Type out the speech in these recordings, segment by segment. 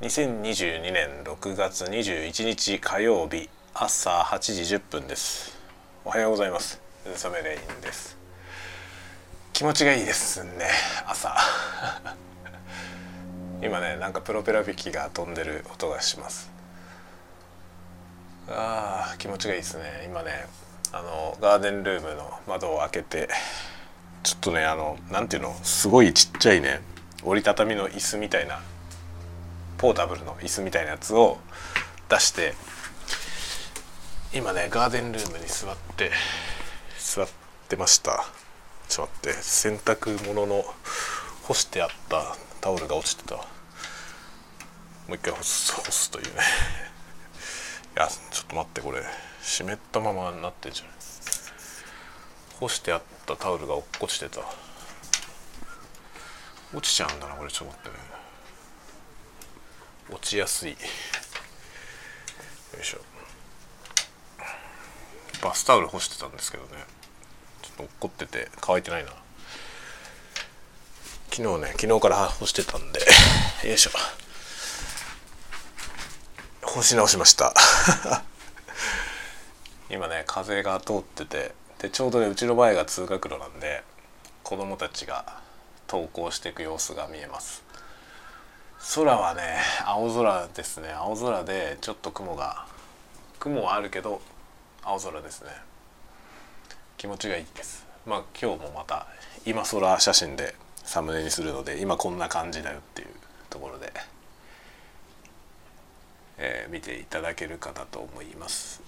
2022年6月21日火曜日朝8時10分です。おはようございます。サメレインです。気持ちがいいですね朝。今ねなんかプロペラ引きが飛んでる音がします。あー気持ちがいいですね。今ねあのガーデンルームの窓を開けてちょっとねあのなんていうのすごいちっちゃいね折りたたみの椅子みたいなポータブルの椅子みたいなやつを出して今ねガーデンルームに座って座ってました。ちょっと待って洗濯物の干してあったタオルが落ちてたもう一回干す干すというね。いやちょっと待ってこれ湿ったままになってんじゃない？干してあったタオルが落っこちてた。落ちちゃうんだなこれ。ちょっと待ってね。落ちやすい。よいしょ。バスタオル干してたんですけどね。ちょっと落っこってて乾いてないな。昨日ね昨日から 干してたんで。よいしょ。干し直しました。今ね風が通っててでちょうどねうちの前が通学路なんで子供たちが登校していく様子が見えます。空はね青空ですね。青空でちょっと雲が雲はあるけど青空ですね。気持ちがいいです。まあ今日もまた今空写真でサムネにするので今こんな感じだよっていうところで、えー、見ていただけるかなと思います。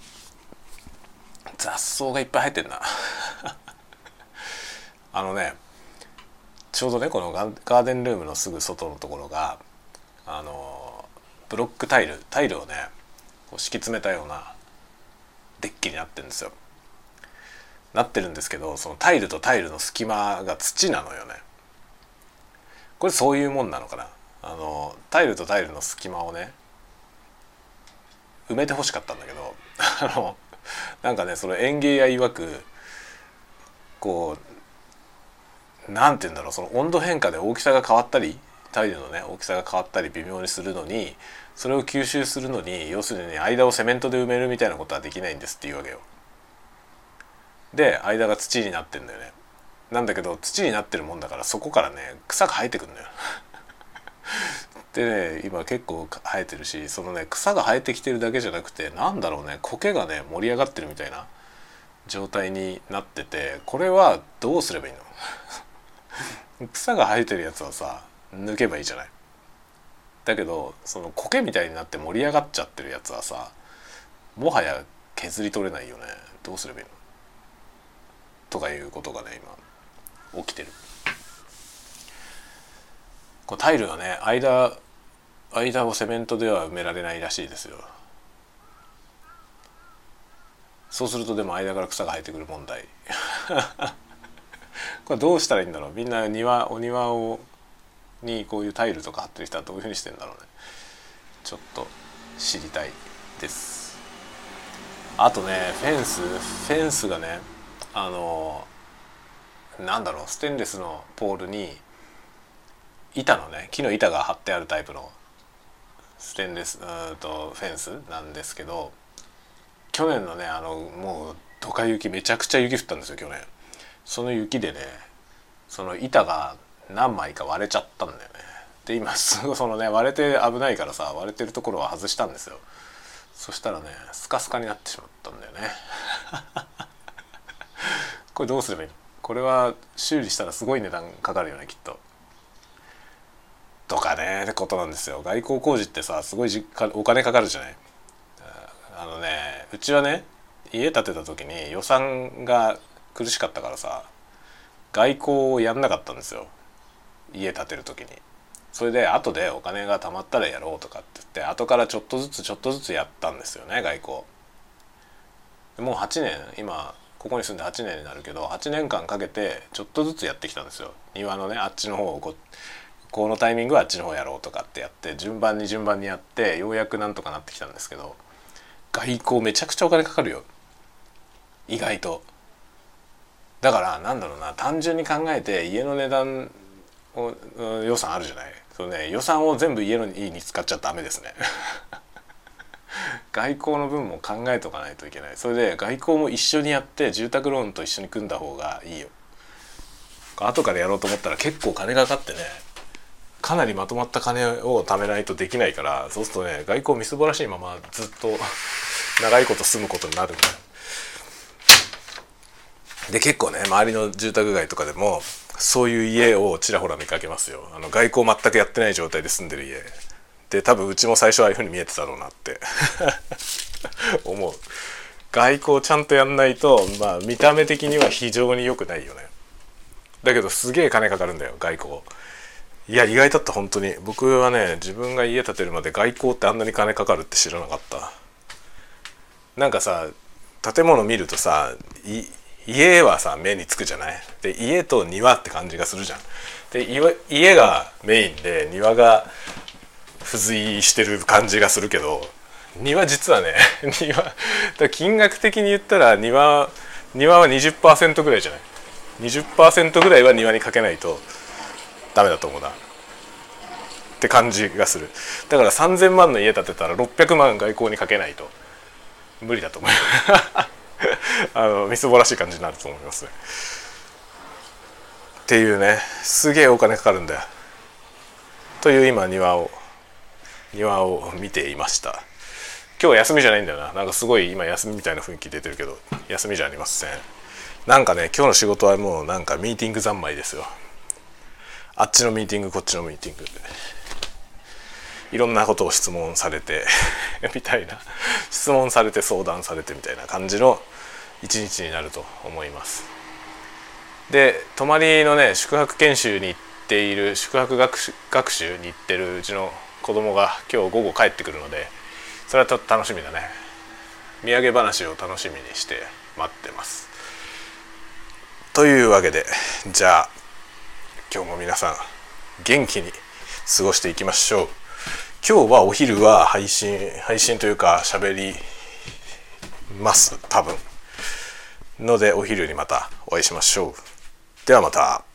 雑草がいっぱい入ってんな。あのねちょうどねこのガーデンルームのすぐ外のところがあのブロックタイルタイルをねこう敷き詰めたようなデッキになってるんですよ。なってるんですけどそのタイルとタイルの隙間が土なのよね。これそういうもんなのかな。あのタイルとタイルの隙間をね埋めてほしかったんだけど あのなんかねその園芸屋曰くこうなんて言うんだろうその温度変化で大きさが変わったりタイルのね大きさが変わったり微妙にするのにそれを吸収するのに要するに間をセメントで埋めるみたいなことはできないんですっていうわけよ。で間が土になってんだよね。なんだけど土になってるもんだからそこからね草が生えてくんのよ。でね今結構生えてるしそのね草が生えてきてるだけじゃなくてなんだろうね苔がね盛り上がってるみたいな状態になっててこれはどうすればいいの？草が生えてるやつはさ抜けばいいじゃない。だけどその苔みたいになって盛り上がっちゃってるやつはさもはや削り取れないよねどうすればいいの？とかいうことがね今起きてる。こうタイルはね間間をセメントでは埋められないらしいですよ。そうするとでも間から草が生えてくる問題 これどうしたらいいんだろう？みんな庭お庭をにこういうタイルとか貼ってる人はどういうふうにしてんだろうね。ちょっと知りたいです。あとねフェンスフェンスがねあのなんだろうステンレスのポールに板のね木の板が張ってあるタイプのステンレスうんとフェンスなんですけど去年のねあのもうドカ雪めちゃくちゃ雪降ったんですよ去年。その雪でねその板が何枚か割れちゃったんだよね。で今すごいそのね割れて危ないからさ割れてるところは外したんですよ。そしたらねスカスカになってしまったんだよね。これどうすればいい？のこれは修理したらすごい値段かかるよねきっと。とかねってことなんですよ。外交工事ってさすごいお金かかるじゃない？あのねうちはね家建てた時に予算が苦しかったからさ外交をやんなかったんですよ。家建てる時に。それで後でお金が貯まったらやろうとかって言って後からちょっとずつちょっとずつやったんですよね外交。もう8年今ここに住んで8年になるけど8年間かけてちょっとずつやってきたんですよ。庭のねあっちの方をここのタイミングはあっちの方やろうとかってやって順番に順番にやってようやくなんとかなってきたんですけど外交めちゃくちゃお金かかるよ。意外と。だからなんだろうな単純に考えて家の値段を予算あるじゃない。そのね予算を全部家の家に使っちゃダメですね。外交の分も考えとかないといけない。それで外交も一緒にやって住宅ローンと一緒に組んだ方がいいよ。後からやろうと思ったら結構金がかかってね。かなりまとまった金を貯めないとできないからそうするとね外交みすぼらしいままずっと 長いこと住むことになるんだよ。で結構ね周りの住宅街とかでもそういう家をちらほら見かけますよ。あの外交全くやってない状態で住んでる家。で多分うちも最初ああいうふうに見えてたろうなって。思う。外交ちゃんとやんないとまあ見た目的には非常に良くないよね。だけどすげえ金かかるんだよ外交。いや意外だった本当に。僕はね自分が家建てるまで外交ってあんなに金かかるって知らなかった。なんかさ建物見るとさ家はさ目につくじゃない？で家と庭って感じがするじゃん。で家がメインで庭が付随してる感じがするけど庭実はね 庭金額的に言ったら庭庭は20%ぐらいじゃない？20%ぐらいは庭にかけないとダメだと思うな。って感じがする。だから3000万の家建てたら600万外交にかけないと無理だと思う。あのみすぼらしい感じになると思います。ねっていうね。すげえお金かかるんだよ。という今庭を庭を見ていました。今日休みじゃないんだよな。なんかすごい今休みみたいな雰囲気出てるけど休みじゃありません。なんかね今日の仕事はもうなんかミーティング三昧ですよ。あっちのミーティングこっちのミーティングいろんなことを質問されて みたいな。質問されて相談されてみたいな感じの一日になると思います。で泊まりのね宿泊研修に行っている宿泊学習に行ってるうちの子供が今日午後帰ってくるのでそれはと楽しみだね。土産話を楽しみにして待ってます。というわけでじゃあ今日も皆さん元気に過ごしていきましょう。今日はお昼は配信配信というか喋ります。多分。のでお昼にまたお会いしましょう。ではまた。